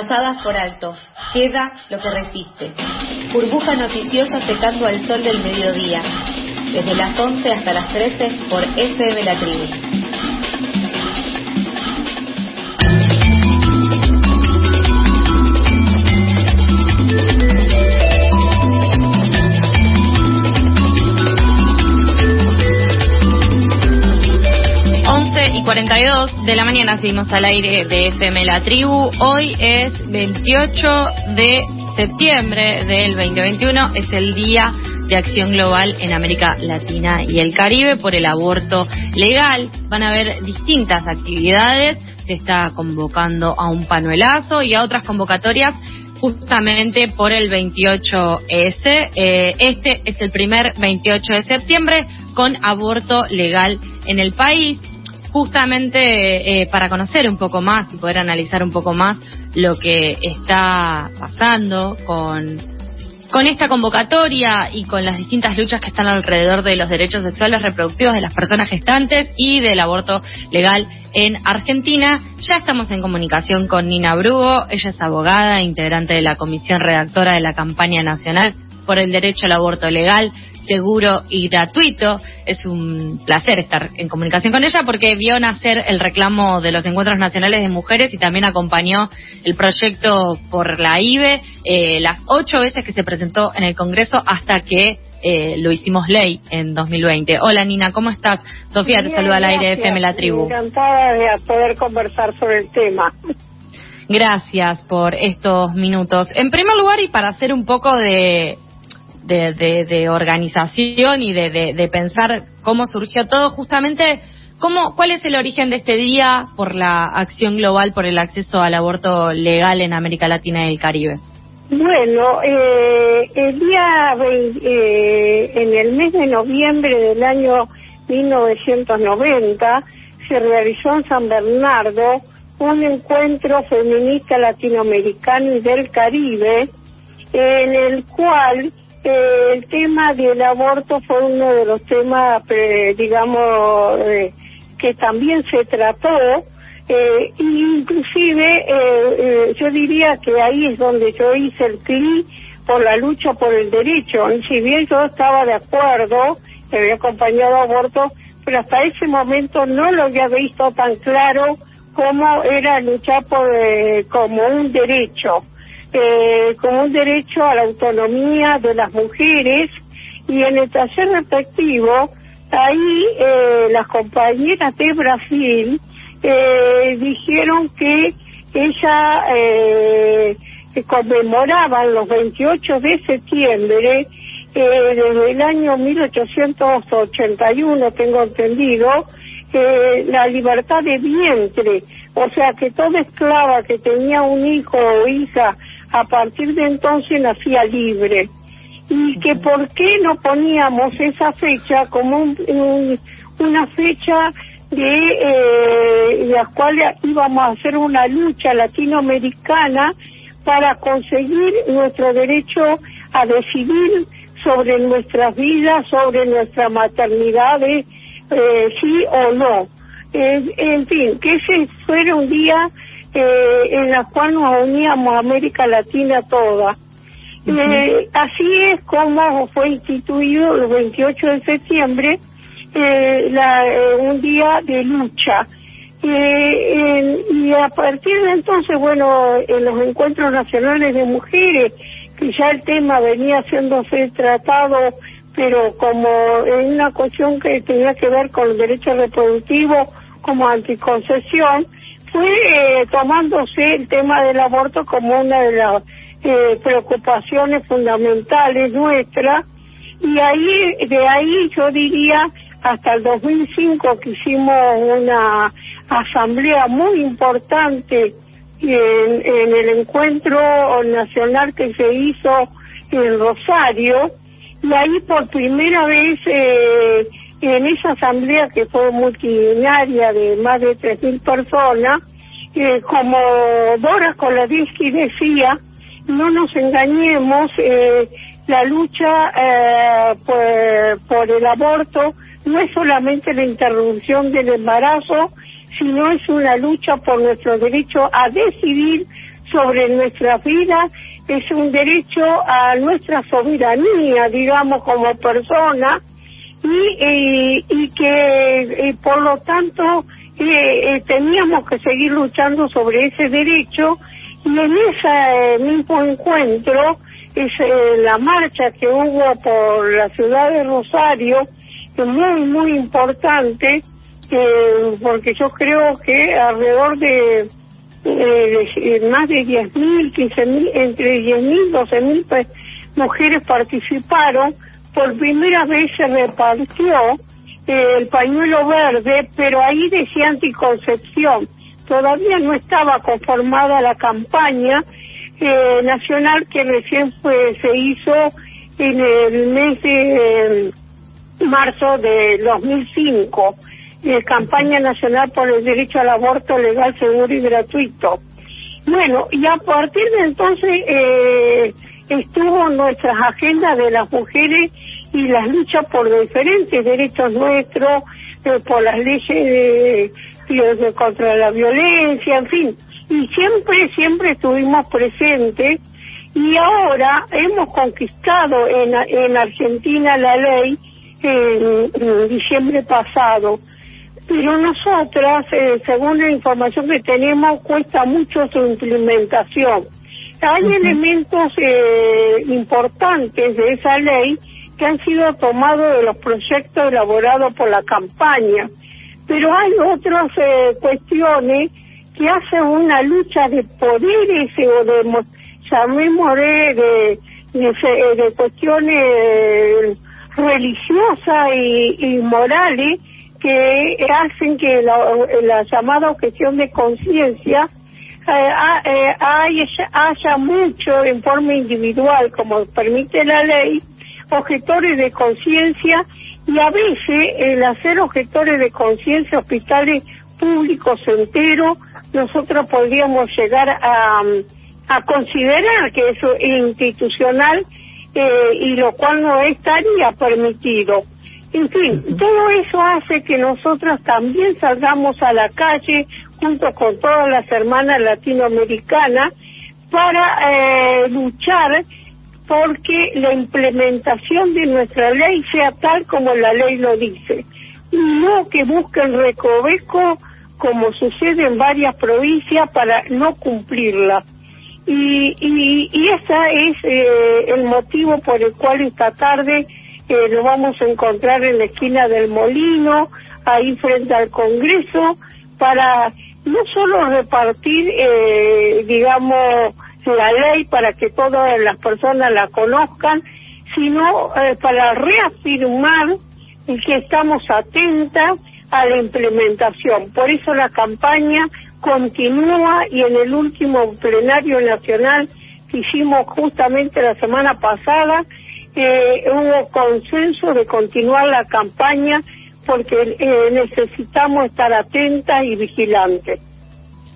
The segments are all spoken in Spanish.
pasadas por alto, queda lo que resiste. Burbuja noticiosa secando al sol del mediodía, desde las 11 hasta las 13 por FM La Tribu. 42 de la mañana seguimos al aire de FM La Tribu. Hoy es 28 de septiembre del 2021, es el Día de Acción Global en América Latina y el Caribe por el aborto legal. Van a haber distintas actividades, se está convocando a un panuelazo y a otras convocatorias justamente por el 28S. Eh, este es el primer 28 de septiembre con aborto legal en el país justamente eh, para conocer un poco más y poder analizar un poco más lo que está pasando con, con esta convocatoria y con las distintas luchas que están alrededor de los derechos sexuales reproductivos de las personas gestantes y del aborto legal en Argentina. Ya estamos en comunicación con Nina Brugo, ella es abogada, integrante de la comisión redactora de la campaña nacional por el derecho al aborto legal seguro y gratuito. Es un placer estar en comunicación con ella porque vio nacer el reclamo de los encuentros nacionales de mujeres y también acompañó el proyecto por la IBE eh, las ocho veces que se presentó en el Congreso hasta que eh, lo hicimos ley en 2020. Hola Nina, ¿cómo estás? Sofía te saluda al aire de FM La Tribu. Encantada de poder conversar sobre el tema. Gracias por estos minutos. En primer lugar, y para hacer un poco de, de, de, organización y de, de, pensar cómo surgió todo, justamente, cómo, ¿cuál es el origen de este día por la acción global por el acceso al aborto legal en América Latina y el Caribe? Bueno, eh, el día, eh, en el mes de noviembre del año 1990, se realizó en San Bernardo un encuentro feminista latinoamericano y del Caribe, en el cual el tema del aborto fue uno de los temas, eh, digamos, eh, que también se trató, eh, inclusive eh, yo diría que ahí es donde yo hice el clic por la lucha por el derecho. Y si bien yo estaba de acuerdo, que había acompañado aborto, pero hasta ese momento no lo había visto tan claro cómo era luchar por como un derecho eh, como un derecho a la autonomía de las mujeres y en el taller respectivo, ahí eh, las compañeras de Brasil eh, dijeron que ella eh, conmemoraban los 28 de septiembre eh, desde el año 1881, tengo entendido, eh, la libertad de vientre, o sea que toda esclava que tenía un hijo o hija a partir de entonces nacía libre. Y que por qué no poníamos esa fecha como una fecha de eh, la cual íbamos a hacer una lucha latinoamericana para conseguir nuestro derecho a decidir sobre nuestras vidas, sobre nuestras maternidades, eh, sí o no. en fin, que ese fuera un día eh, en la cual nos uníamos a América Latina toda. Eh, así es como fue instituido el 28 de septiembre eh, la, un día de lucha. y a partir de entonces, bueno, en los encuentros nacionales de mujeres, que ya el tema venía siéndose tratado, pero como en una cuestión que tenía que ver con el derecho reproductivo como anticoncepción, fue eh, tomándose el tema del aborto como una de las eh, preocupaciones fundamentales nuestras y ahí de ahí yo diría hasta el 2005 que hicimos una asamblea muy importante en, en el encuentro nacional que se hizo en Rosario y ahí por primera vez eh, en esa asamblea que fue multitudinaria de más de 3.000 personas, eh, como Dora Koladinsky decía, no nos engañemos, eh, la lucha eh, por, por el aborto no es solamente la interrupción del embarazo, sino es una lucha por nuestro derecho a decidir sobre nuestra vida, es un derecho a nuestra soberanía, digamos, como persona, y, y, que por lo tanto eh, teníamos que seguir luchando sobre ese derecho y en ese mismo encuentro es la marcha que hubo por la ciudad de Rosario muy muy importante eh, porque yo creo que alrededor de eh, más de 10.000, 15.000, entre 10.000 y 12.000 pues, mujeres participaron. Por primera vez se repartió eh, el pañuelo verde, pero ahí decía anticoncepción. Todavía no estaba conformada la campaña eh, nacional que recién se hizo en el mes de marzo de 2005 campaña nacional por el derecho al aborto legal, seguro y gratuito. Bueno, y a partir de entonces eh, estuvo nuestras agendas de las mujeres y las luchas por diferentes derechos nuestros, eh, por las leyes de, contra la violencia, en fin. Y siempre, siempre estuvimos presentes y ahora hemos conquistado en, en Argentina la ley en diciembre pasado pero nosotras, eh, según la información que tenemos, cuesta mucho su implementación. Hay elementos eh, importantes de esa ley que han sido tomados de los proyectos elaborados por la campaña, pero hay otras eh, cuestiones que hacen una lucha de poderes o de, llamémosle, de, de, de cuestiones religiosas y, y morales que hacen que la, llamada objeción de conciencia eh, eh, haya, mucho en forma individual, como permite la ley, objetores de conciencia y a veces el hacer objetores de conciencia hospitales públicos enteros, nosotros podríamos llegar a, a considerar que eso es institucional eh, y lo cual no estaría permitido. En fin, todo eso hace que nosotros también salgamos a la calle junto con todas las hermanas latinoamericanas para eh, luchar porque la implementación de nuestra ley sea tal como la ley lo dice no que busquen recoveco como sucede en varias provincias para no cumplirla. Y, y, y ese es eh, el motivo por el cual esta tarde que lo vamos a encontrar en la esquina del Molino, ahí frente al Congreso, para no solo repartir, eh, digamos, la ley para que todas las personas la conozcan, sino eh, para reafirmar que estamos atentas a la implementación. Por eso la campaña continúa y en el último plenario nacional que hicimos justamente la semana pasada, hubo consenso de continuar la campaña porque eh, necesitamos estar atentas y vigilantes.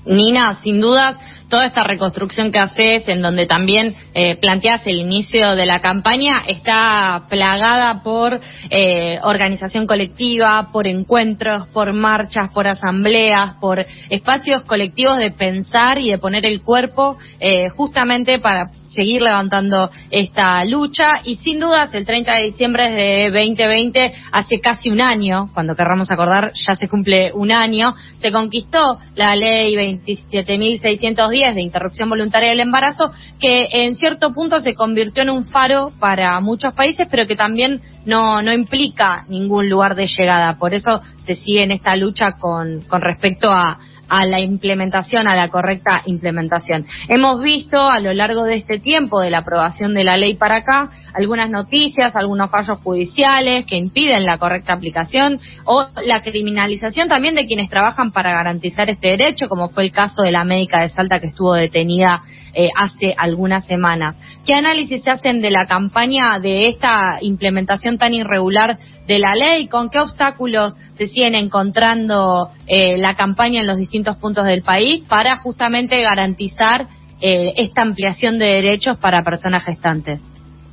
Nina, sin duda, toda esta reconstrucción que haces, en donde también eh, planteas el inicio de la campaña, está plagada por eh, organización colectiva, por encuentros, por marchas, por asambleas, por espacios colectivos de pensar y de poner el cuerpo eh, justamente para seguir levantando esta lucha. Y sin dudas el 30 de diciembre de 2020, hace casi un año, cuando querramos acordar ya se cumple un año, se conquistó la ley 27.610 de interrupción voluntaria del embarazo que en cierto punto se convirtió en un faro para muchos países pero que también no, no implica ningún lugar de llegada. Por eso se sigue en esta lucha con, con respecto a, a la implementación, a la correcta implementación. Hemos visto a lo largo de este tiempo de la aprobación de la ley para acá algunas noticias, algunos fallos judiciales que impiden la correcta aplicación o la criminalización también de quienes trabajan para garantizar este derecho, como fue el caso de la médica de Salta que estuvo detenida eh, hace algunas semanas. ¿Qué análisis se hacen de la campaña de esta implementación tan irregular de la ley? ¿Con qué obstáculos se siguen encontrando eh, la campaña en los distintos puntos del país para justamente garantizar eh, esta ampliación de derechos para personas gestantes?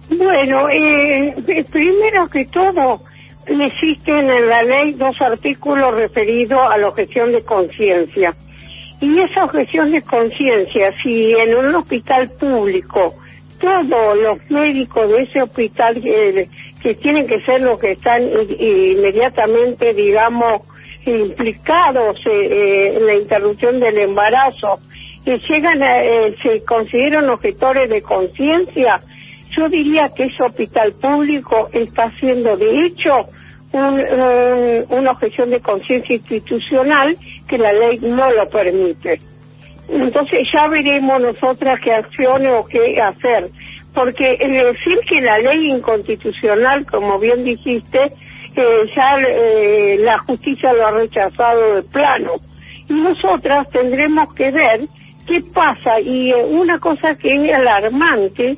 Bueno, primero que todo, existen en la ley dos artículos referidos a la objeción de conciencia Y esa objeción de conciencia, si en un hospital público todos los médicos de ese hospital que, tienen que ser los que están inmediatamente, digamos, implicados eh, en la interrupción del embarazo, que llegan a, eh, se consideran objetores de conciencia, yo diría que ese hospital público está haciendo, de hecho, una objeción de conciencia institucional que la ley no lo permite. Entonces ya veremos nosotras qué acciones o qué hacer, porque decir que la ley inconstitucional, como bien dijiste, eh, ya eh, la justicia lo ha rechazado de plano. Y nosotras tendremos que ver qué pasa. Y eh, una cosa que es alarmante,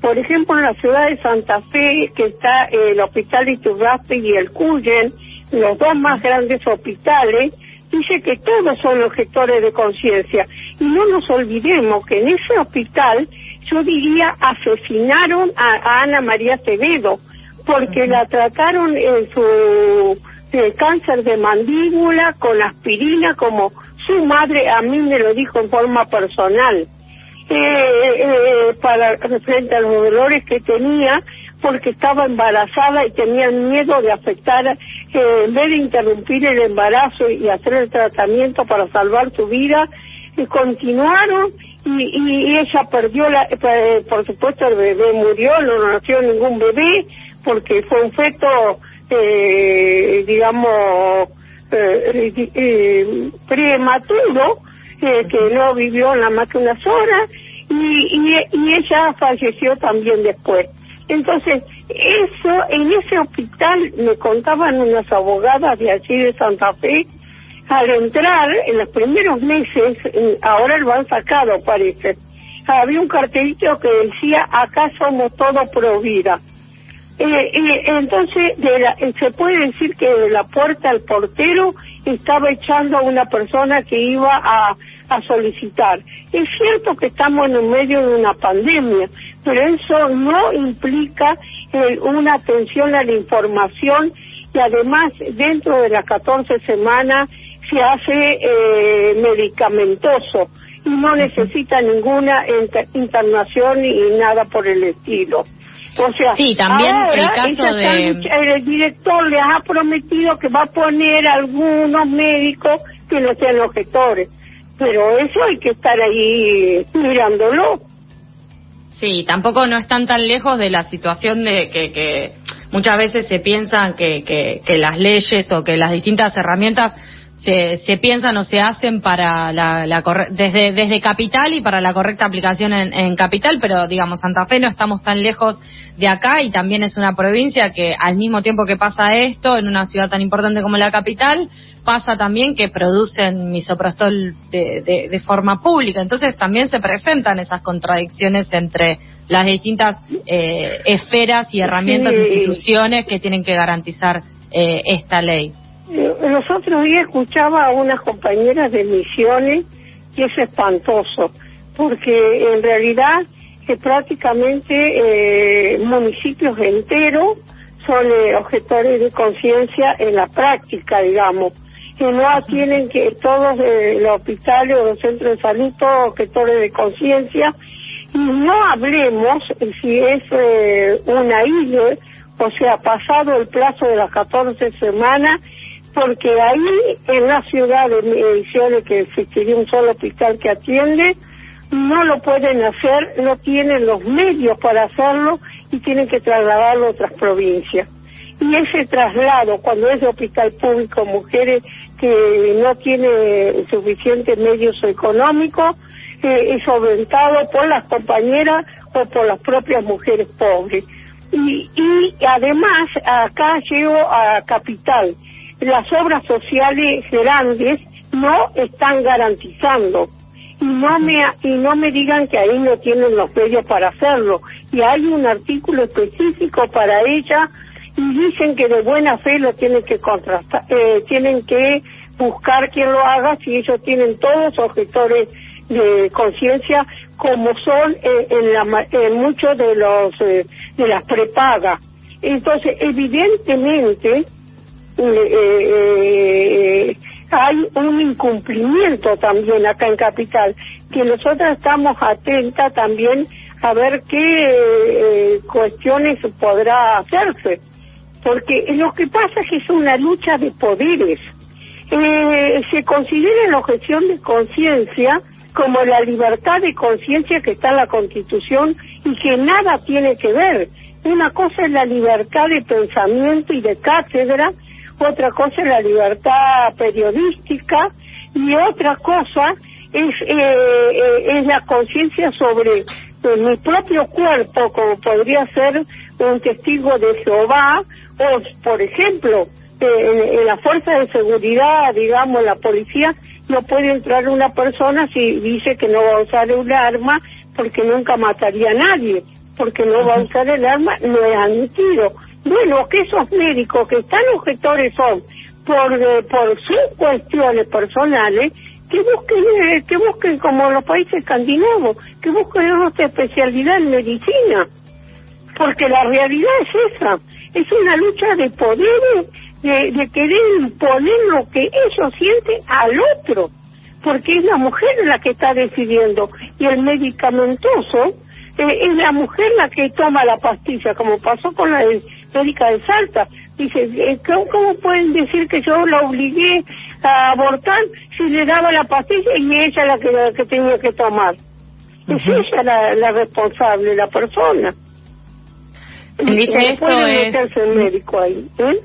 por ejemplo, en la ciudad de Santa Fe, que está el Hospital Iturraspe y el Cuyen, los dos más grandes hospitales, dice que todos son objetores de conciencia. Y no nos olvidemos que en ese hospital, yo diría, asesinaron a, Ana María Acevedo, porque la trataron en su cáncer de mandíbula con aspirina como su madre a mí me lo dijo en forma personal. Eh, eh, para frente a los dolores que tenía porque estaba embarazada y tenía miedo de afectar, eh, en vez de interrumpir el embarazo y hacer el tratamiento para salvar su vida, continuaron y, ella perdió, la, por supuesto el bebé murió, no nació ningún bebé porque fue un feto, digamos, prematuro, que no vivió nada más que unas horas y, y, ella falleció también después. Entonces, eso, en ese hospital me contaban unas abogadas de allí de Santa Fe, al entrar en los primeros meses, ahora lo han sacado parece, había un cartelito que decía, acá somos todos pro vida. Eh, entonces, de la, se puede decir que de la puerta al portero estaba echando a una persona que iba a, a solicitar. Es cierto que estamos en medio de una pandemia, pero eso no implica eh, una atención a la información y además dentro de las 14 semanas se hace eh, medicamentoso y no necesita ninguna internación y nada por el estilo. O sea, sí, también el caso de... El director les ha prometido que va a poner algunos médicos que no sean objetores, pero eso hay que estar ahí mirándolo. Sí, tampoco no están tan lejos de la situación de que, que muchas veces se piensan que, que, que las leyes o que las distintas herramientas se, se piensan o se hacen para la, la desde, desde capital y para la correcta aplicación en, en, capital, pero digamos, Santa Fe no estamos tan lejos de acá y también es una provincia que al mismo tiempo que pasa esto, en una ciudad tan importante como la capital, pasa también que producen misoprostol de, de, de forma pública. Entonces también se presentan esas contradicciones entre las distintas eh, esferas y herramientas, instituciones que tienen que garantizar eh, esta ley. Los otros días escuchaba a unas compañeras de misiones y es espantoso, porque en realidad que prácticamente eh, municipios enteros son eh, objetores de conciencia en la práctica, digamos, que no tienen que todos eh, los hospitales o los centros de salud, todos objetores de conciencia, y no hablemos si es eh, una isla, o sea, pasado el plazo de las 14 semanas, porque ahí en la ciudad de Misiones, que existiría un solo hospital que atiende, no lo pueden hacer, no tienen los medios para hacerlo y tienen que trasladarlo a otras provincias. Y ese traslado, cuando es de hospital público, mujeres que no tienen suficientes medios económicos, eh, es solventado por las compañeras o por las propias mujeres pobres. Y, y además, acá llego a Capital, las obras sociales grandes no están garantizando. Y no me y no me digan que ahí no tienen los medios para hacerlo. Y hay un artículo específico para ella y dicen que de buena fe lo tienen que contrastar eh, tienen que buscar quien lo haga si ellos tienen todos objetores de conciencia como son eh, en, la, en muchos de los eh, de las prepagas. Entonces evidentemente eh, hay un incumplimiento también acá en Capital, que nosotros estamos atentas también a ver qué eh, cuestiones podrá hacerse, porque lo que pasa es que es una lucha de poderes. Eh, se considera la objeción de conciencia como la libertad de conciencia que está en la Constitución y que nada tiene que ver. Una cosa es la libertad de pensamiento y de cátedra, otra cosa es la libertad periodística y otra cosa es, eh, eh, es la conciencia sobre mi propio cuerpo, como podría ser un testigo de Jehová, o por ejemplo, en, en la fuerza de seguridad, digamos, la policía, no puede entrar una persona si dice que no va a usar un arma porque nunca mataría a nadie, porque no va a usar el arma, no es admitido. Bueno, que esos médicos que están objetores son por, eh, por sus cuestiones personales, que busquen, eh, que busquen como los países escandinavos, que busquen otra especialidad en medicina, porque la realidad es esa, es una lucha de poderes, de, de querer imponer lo que ellos sienten al otro, porque es la mujer la que está decidiendo, y el medicamentoso eh, es la mujer la que toma la pastilla, como pasó con la médica de Salta. Dice, eh, ¿cómo, pueden decir que yo la obligué a abortar si le daba la pastilla y ella la que, la que tenía que tomar? Es ella la, la responsable, la persona. Dice esto puede meterse el médico ahí. ¿eh?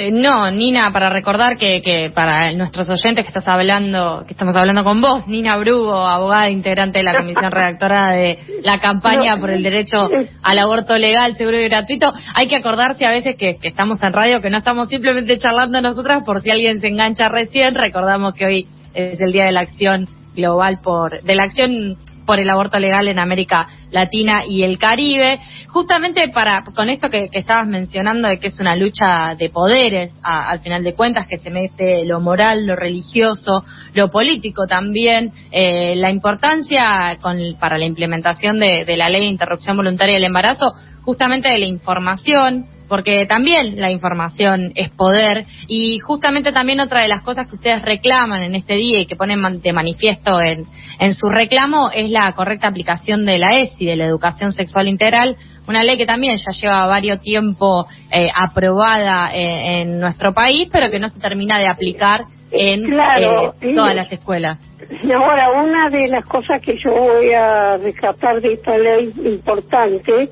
Eh, no, Nina, para recordar que, que para nuestros oyentes que estás hablando, que estamos hablando con vos, Nina Brugo, abogada integrante de la comisión redactora de la campaña por el derecho al aborto legal, seguro y gratuito. Hay que acordarse a veces que, que estamos en radio, que no estamos simplemente charlando nosotras, por si alguien se engancha recién, recordamos que hoy es el día de la acción global por, de la acción por el aborto legal en América Latina y el Caribe. Justamente para con esto que, estabas mencionando de que es una lucha de poderes, al final de cuentas, que se mete lo moral, lo religioso, lo político también, eh, la importancia con, para la implementación de, la ley de interrupción voluntaria del embarazo, justamente de la información, porque también la información es poder y justamente también otra de las cosas que ustedes reclaman en este día y que ponen de manifiesto en, en su reclamo es la correcta aplicación de la ESI, de la educación sexual integral, una ley que también ya lleva varios tiempo eh, aprobada eh, en nuestro país, pero que no se termina de aplicar en eh, todas las escuelas. Y ahora, una de las cosas que yo voy a rescatar de esta ley importante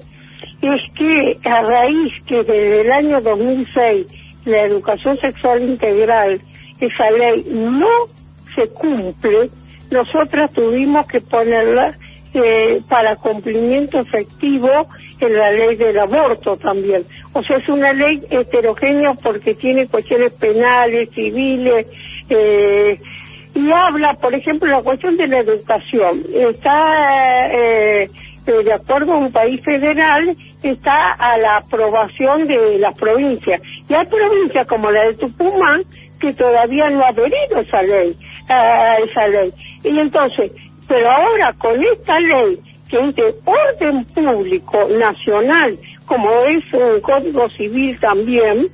es que a raíz que desde el año 2006 la educación sexual integral, esa ley no se cumple, nosotras tuvimos que ponerla eh, para cumplimiento efectivo en la ley del aborto también. O sea, es una ley heterogénea porque tiene cuestiones penales, civiles, eh, y habla, por ejemplo, la cuestión de la educación. Está eh, de acuerdo a un país federal, está a la aprobación de las provincias. Y hay provincias como la de Tucumán que todavía no ha adherido esa ley, a esa ley. Y entonces, pero ahora con esta ley que es de orden público nacional, como es un código civil también,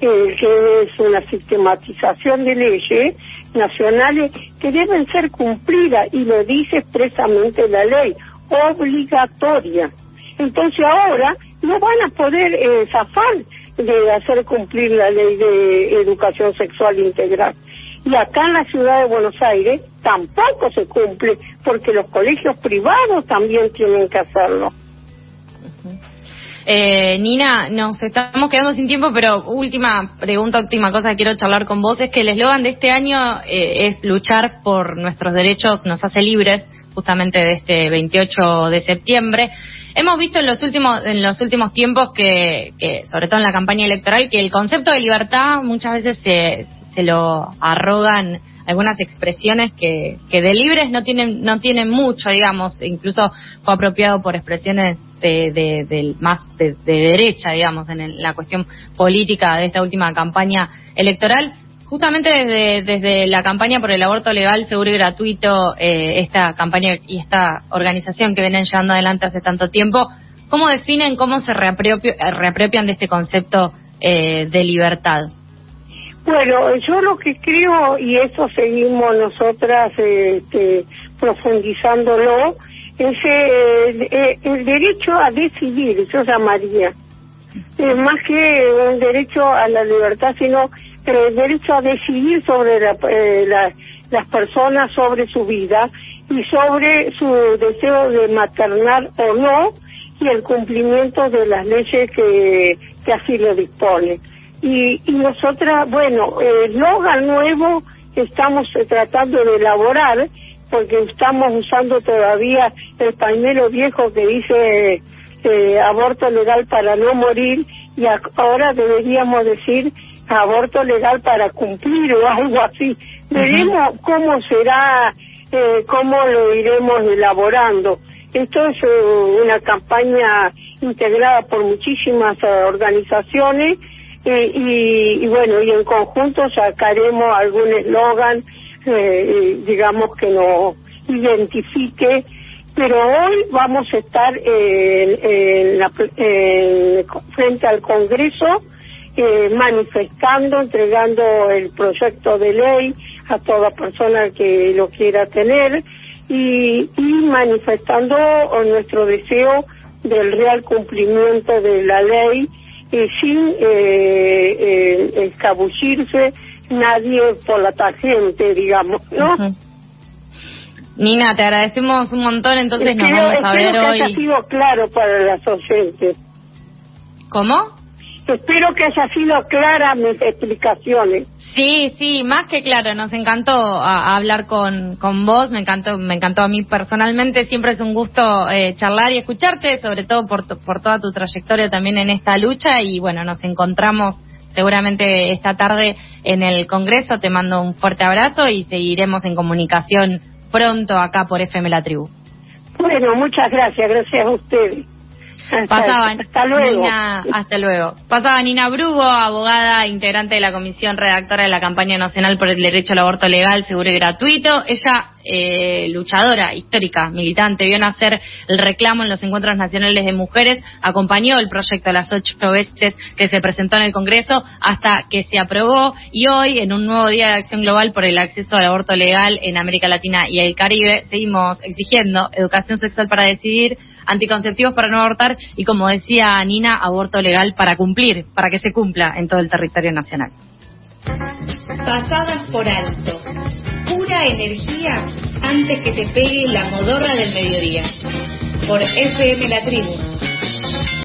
eh, que es una sistematización de leyes nacionales que deben ser cumplidas y lo dice expresamente la ley obligatoria. Entonces ahora no van a poder eh, zafar de hacer cumplir la ley de educación sexual integral. Y acá en la ciudad de Buenos Aires tampoco se cumple porque los colegios privados también tienen que hacerlo. Eh, Nina, nos estamos quedando sin tiempo, pero última pregunta, última cosa que quiero charlar con vos es que el eslogan de este año eh, es luchar por nuestros derechos, nos hace libres, justamente de este 28 de septiembre. Hemos visto en los últimos en los últimos tiempos que, que, sobre todo en la campaña electoral, que el concepto de libertad muchas veces se, se lo arrogan algunas expresiones que, que de libres no tienen no tienen mucho, digamos, incluso fue apropiado por expresiones de, de, más de, derecha, digamos, en la cuestión política de esta última campaña electoral. Justamente desde, desde la campaña por el aborto legal, seguro y gratuito, eh, esta campaña y esta organización que vienen llevando adelante hace tanto tiempo, ¿cómo definen, cómo se reapropian de este concepto eh, de libertad? Bueno, yo lo que creo, y esto seguimos nosotras este, profundizándolo, es el, el derecho a decidir, yo llamaría. Es más que un derecho a la libertad, sino el derecho a decidir sobre la, eh, las personas, sobre su vida y sobre su deseo de maternar o no y el cumplimiento de las leyes que, que así lo disponen. Y, y nosotras, bueno, el eslogan nuevo que estamos eh, tratando de elaborar, porque estamos usando todavía el pañuelo viejo que dice eh, aborto legal para no morir y ahora deberíamos decir aborto legal para cumplir o algo así. Veremos cómo será, eh, cómo lo iremos elaborando. Esto es eh, una campaña integrada por muchísimas eh, organizaciones y, y, bueno, y en conjunto sacaremos algún eslogan, digamos, que nos identifique pero hoy vamos a estar en, la, frente al Congreso eh, manifestando, entregando el proyecto de ley a toda persona que lo quiera tener y, y manifestando nuestro deseo del real cumplimiento de la ley eh, sin eh, eh, escabullirse nadie por la tangente, digamos, ¿no? Nina, te agradecemos un montón, entonces nos vamos a ver hoy. que haya sido claro para las oyentes. ¿Cómo? Espero que haya sido clara mis explicaciones. Sí, sí, más que claro, nos encantó hablar con, con vos, me encantó, me encantó a mí personalmente, siempre es un gusto eh, charlar y escucharte, sobre todo por, por toda tu trayectoria también en esta lucha y bueno, nos encontramos seguramente esta tarde en el Congreso, te mando un fuerte abrazo y seguiremos en comunicación pronto acá por FM La Tribu. Bueno, muchas gracias, gracias a ustedes. Pasaba, hasta luego. Nina, hasta luego. Pasaba Nina Brugo, abogada, integrante de la comisión redactora de la campaña nacional por el derecho al aborto legal, seguro y gratuito. Ella, eh, luchadora, histórica, militante, vio nacer el reclamo en los encuentros nacionales de mujeres, acompañó el proyecto las ocho veces que se presentó en el Congreso hasta que se aprobó y hoy, en un nuevo día de acción global por el acceso al aborto legal en América Latina y el Caribe, seguimos exigiendo educación sexual para decidir anticonceptivos para no abortar y, como decía Nina, aborto legal para cumplir, para que se cumpla en todo el territorio nacional. Pasadas por alto. Pura energía antes que te pegue la modorra del mediodía. Por FM La Tribu